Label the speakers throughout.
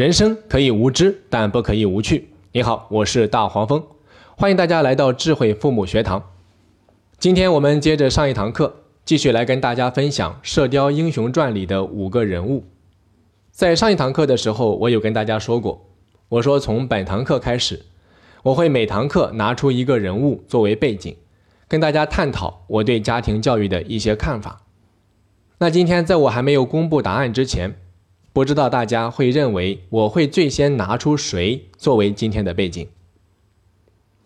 Speaker 1: 人生可以无知，但不可以无趣。你好，我是大黄蜂，欢迎大家来到智慧父母学堂。今天我们接着上一堂课，继续来跟大家分享《射雕英雄传》里的五个人物。在上一堂课的时候，我有跟大家说过，我说从本堂课开始，我会每堂课拿出一个人物作为背景，跟大家探讨我对家庭教育的一些看法。那今天在我还没有公布答案之前，不知道大家会认为我会最先拿出谁作为今天的背景？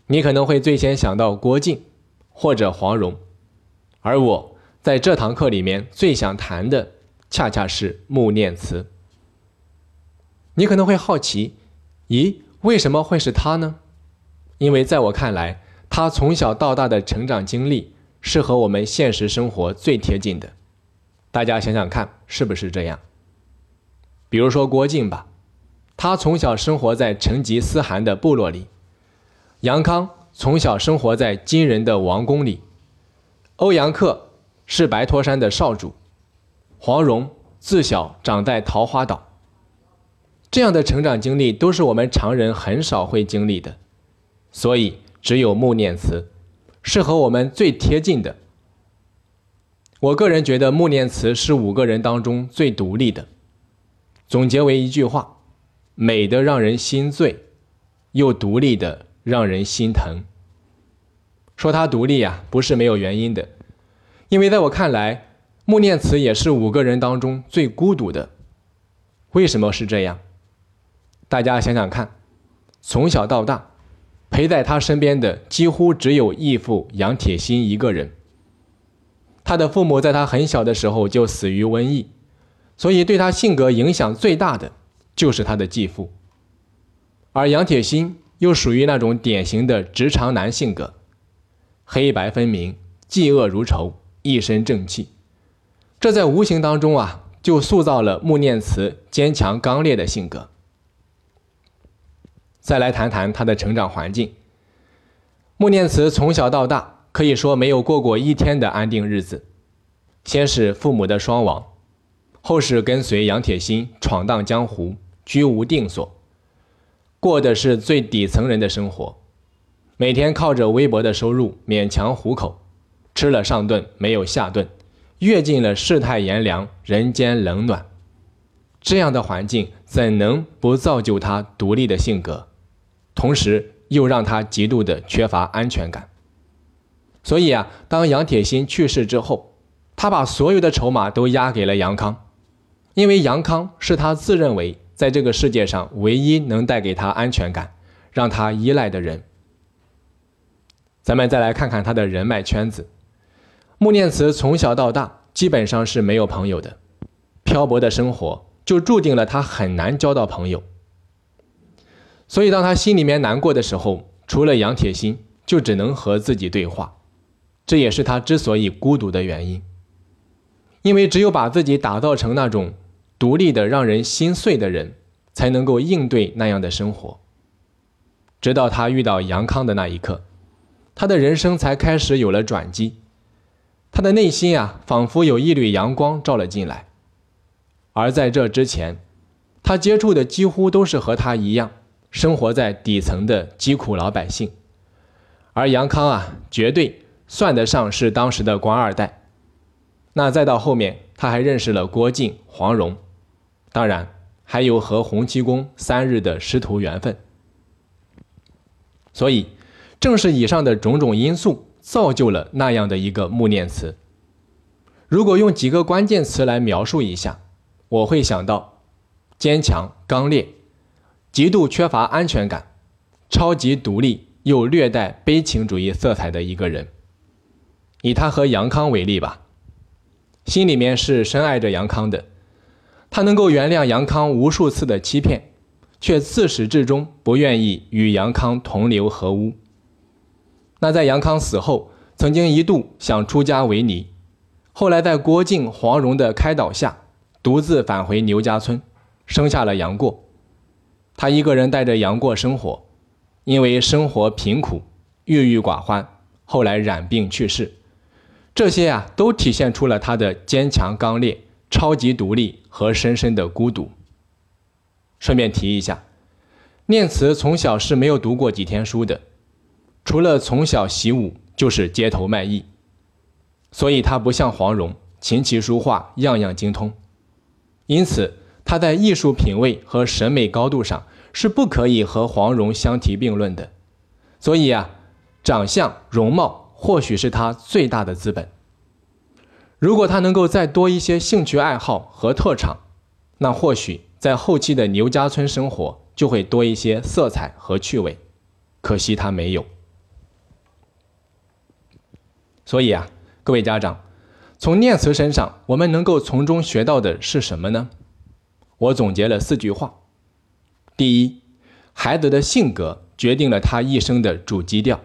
Speaker 1: 你可能会最先想到郭靖或者黄蓉，而我在这堂课里面最想谈的恰恰是穆念慈。你可能会好奇，咦，为什么会是他呢？因为在我看来，他从小到大的成长经历是和我们现实生活最贴近的。大家想想看，是不是这样？比如说郭靖吧，他从小生活在成吉思汗的部落里；杨康从小生活在金人的王宫里；欧阳克是白驼山的少主；黄蓉自小长在桃花岛。这样的成长经历都是我们常人很少会经历的，所以只有穆念慈是和我们最贴近的。我个人觉得穆念慈是五个人当中最独立的。总结为一句话：美的让人心醉，又独立的让人心疼。说他独立呀，不是没有原因的，因为在我看来，穆念慈也是五个人当中最孤独的。为什么是这样？大家想想看，从小到大，陪在他身边的几乎只有义父杨铁心一个人。他的父母在他很小的时候就死于瘟疫，所以对他性格影响最大的就是他的继父。而杨铁心又属于那种典型的直肠男性格，黑白分明，嫉恶如仇，一身正气。这在无形当中啊，就塑造了穆念慈坚强刚烈的性格。再来谈谈他的成长环境，穆念慈从小到大。可以说没有过过一天的安定日子，先是父母的双亡，后是跟随杨铁心闯荡江湖，居无定所，过的是最底层人的生活，每天靠着微薄的收入勉强糊口，吃了上顿没有下顿，阅尽了世态炎凉，人间冷暖，这样的环境怎能不造就他独立的性格，同时又让他极度的缺乏安全感。所以啊，当杨铁心去世之后，他把所有的筹码都押给了杨康，因为杨康是他自认为在这个世界上唯一能带给他安全感、让他依赖的人。咱们再来看看他的人脉圈子，穆念慈从小到大基本上是没有朋友的，漂泊的生活就注定了他很难交到朋友。所以当他心里面难过的时候，除了杨铁心，就只能和自己对话。这也是他之所以孤独的原因，因为只有把自己打造成那种独立的、让人心碎的人，才能够应对那样的生活。直到他遇到杨康的那一刻，他的人生才开始有了转机。他的内心啊，仿佛有一缕阳光照了进来。而在这之前，他接触的几乎都是和他一样生活在底层的疾苦老百姓，而杨康啊，绝对。算得上是当时的官二代，那再到后面，他还认识了郭靖、黄蓉，当然还有和洪七公三日的师徒缘分。所以，正是以上的种种因素，造就了那样的一个穆念慈。如果用几个关键词来描述一下，我会想到：坚强刚烈，极度缺乏安全感，超级独立又略带悲情主义色彩的一个人。以他和杨康为例吧，心里面是深爱着杨康的，他能够原谅杨康无数次的欺骗，却自始至终不愿意与杨康同流合污。那在杨康死后，曾经一度想出家为尼，后来在郭靖、黄蓉的开导下，独自返回牛家村，生下了杨过。他一个人带着杨过生活，因为生活贫苦，郁郁寡欢，后来染病去世。这些啊，都体现出了他的坚强刚烈、超级独立和深深的孤独。顺便提一下，念慈从小是没有读过几天书的，除了从小习武，就是街头卖艺，所以他不像黄蓉，琴棋书画样样精通，因此他在艺术品味和审美高度上是不可以和黄蓉相提并论的。所以啊，长相容貌或许是他最大的资本。如果他能够再多一些兴趣爱好和特长，那或许在后期的牛家村生活就会多一些色彩和趣味。可惜他没有。所以啊，各位家长，从念慈身上，我们能够从中学到的是什么呢？我总结了四句话：第一，孩子的性格决定了他一生的主基调。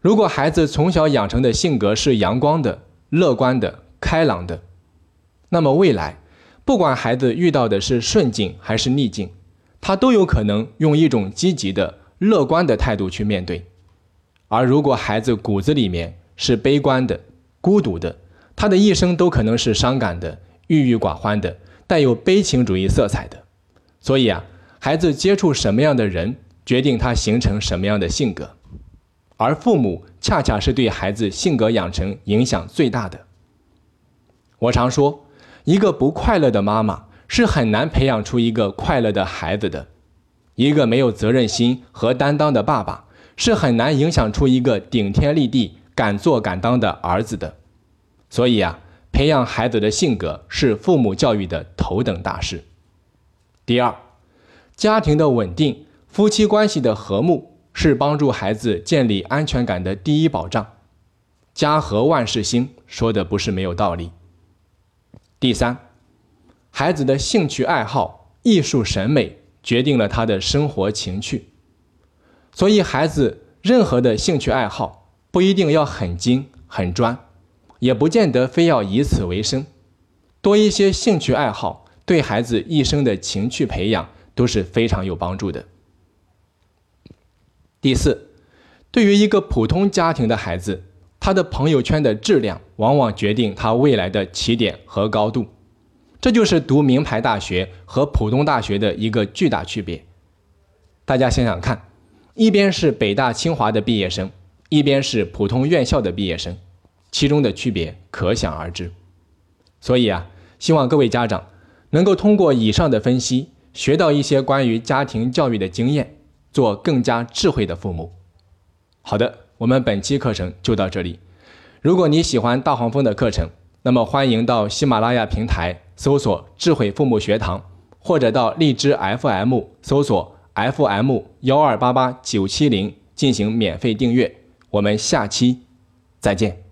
Speaker 1: 如果孩子从小养成的性格是阳光的，乐观的、开朗的，那么未来，不管孩子遇到的是顺境还是逆境，他都有可能用一种积极的、乐观的态度去面对。而如果孩子骨子里面是悲观的、孤独的，他的一生都可能是伤感的、郁郁寡欢的、带有悲情主义色彩的。所以啊，孩子接触什么样的人，决定他形成什么样的性格。而父母恰恰是对孩子性格养成影响最大的。我常说，一个不快乐的妈妈是很难培养出一个快乐的孩子的；一个没有责任心和担当的爸爸是很难影响出一个顶天立地、敢做敢当的儿子的。所以啊，培养孩子的性格是父母教育的头等大事。第二，家庭的稳定，夫妻关系的和睦。是帮助孩子建立安全感的第一保障。家和万事兴，说的不是没有道理。第三，孩子的兴趣爱好、艺术审美决定了他的生活情趣。所以，孩子任何的兴趣爱好不一定要很精很专，也不见得非要以此为生。多一些兴趣爱好，对孩子一生的情趣培养都是非常有帮助的。第四，对于一个普通家庭的孩子，他的朋友圈的质量往往决定他未来的起点和高度。这就是读名牌大学和普通大学的一个巨大区别。大家想想看，一边是北大清华的毕业生，一边是普通院校的毕业生，其中的区别可想而知。所以啊，希望各位家长能够通过以上的分析，学到一些关于家庭教育的经验。做更加智慧的父母。好的，我们本期课程就到这里。如果你喜欢大黄蜂的课程，那么欢迎到喜马拉雅平台搜索“智慧父母学堂”，或者到荔枝 FM 搜索 “FM 幺二八八九七零”进行免费订阅。我们下期再见。